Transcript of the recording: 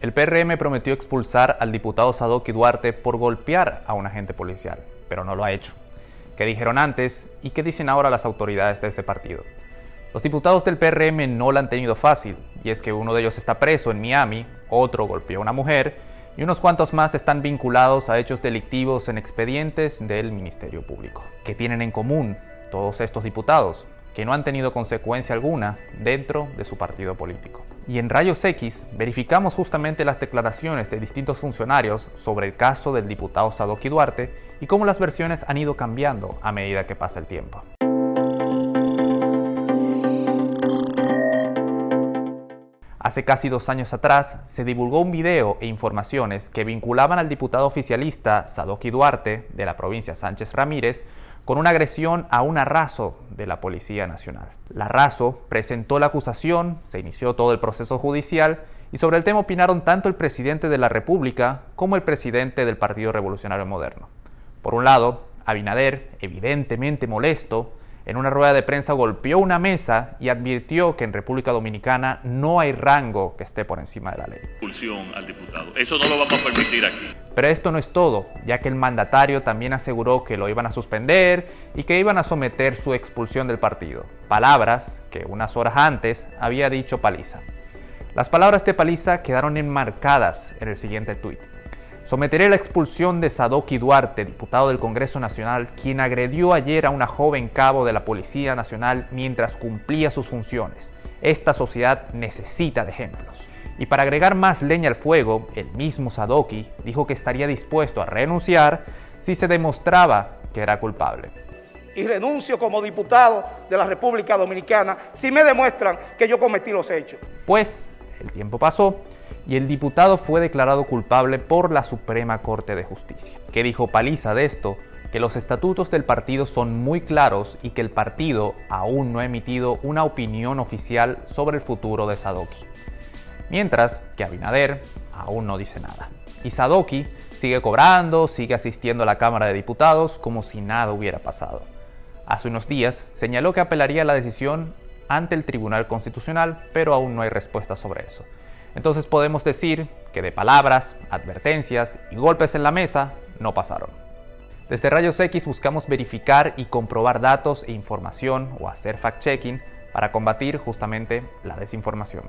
El PRM prometió expulsar al diputado Sadoki Duarte por golpear a un agente policial, pero no lo ha hecho. ¿Qué dijeron antes y qué dicen ahora las autoridades de ese partido? Los diputados del PRM no la han tenido fácil, y es que uno de ellos está preso en Miami, otro golpeó a una mujer, y unos cuantos más están vinculados a hechos delictivos en expedientes del Ministerio Público. ¿Qué tienen en común todos estos diputados? Que no han tenido consecuencia alguna dentro de su partido político. Y en Rayos X verificamos justamente las declaraciones de distintos funcionarios sobre el caso del diputado Sadoki Duarte y cómo las versiones han ido cambiando a medida que pasa el tiempo. Hace casi dos años atrás se divulgó un video e informaciones que vinculaban al diputado oficialista Sadoki Duarte de la provincia Sánchez Ramírez con una agresión a un arraso de la Policía Nacional. La Razo presentó la acusación, se inició todo el proceso judicial y sobre el tema opinaron tanto el presidente de la República como el presidente del Partido Revolucionario Moderno. Por un lado, Abinader, evidentemente molesto, en una rueda de prensa golpeó una mesa y advirtió que en República Dominicana no hay rango que esté por encima de la ley. Expulsión al diputado. Eso no lo vamos a permitir aquí. Pero esto no es todo, ya que el mandatario también aseguró que lo iban a suspender y que iban a someter su expulsión del partido. Palabras que unas horas antes había dicho Paliza. Las palabras de Paliza quedaron enmarcadas en el siguiente tuit. Someteré la expulsión de Sadoki Duarte, diputado del Congreso Nacional, quien agredió ayer a una joven cabo de la Policía Nacional mientras cumplía sus funciones. Esta sociedad necesita de ejemplos. Y para agregar más leña al fuego, el mismo Sadoki dijo que estaría dispuesto a renunciar si se demostraba que era culpable. Y renuncio como diputado de la República Dominicana si me demuestran que yo cometí los hechos. Pues el tiempo pasó y el diputado fue declarado culpable por la Suprema Corte de Justicia. ¿Qué dijo Paliza de esto? Que los estatutos del partido son muy claros y que el partido aún no ha emitido una opinión oficial sobre el futuro de Sadoki. Mientras que Abinader aún no dice nada. Y Sadoki sigue cobrando, sigue asistiendo a la Cámara de Diputados como si nada hubiera pasado. Hace unos días señaló que apelaría la decisión ante el Tribunal Constitucional, pero aún no hay respuesta sobre eso. Entonces podemos decir que de palabras, advertencias y golpes en la mesa no pasaron. Desde Rayos X buscamos verificar y comprobar datos e información o hacer fact-checking para combatir justamente la desinformación.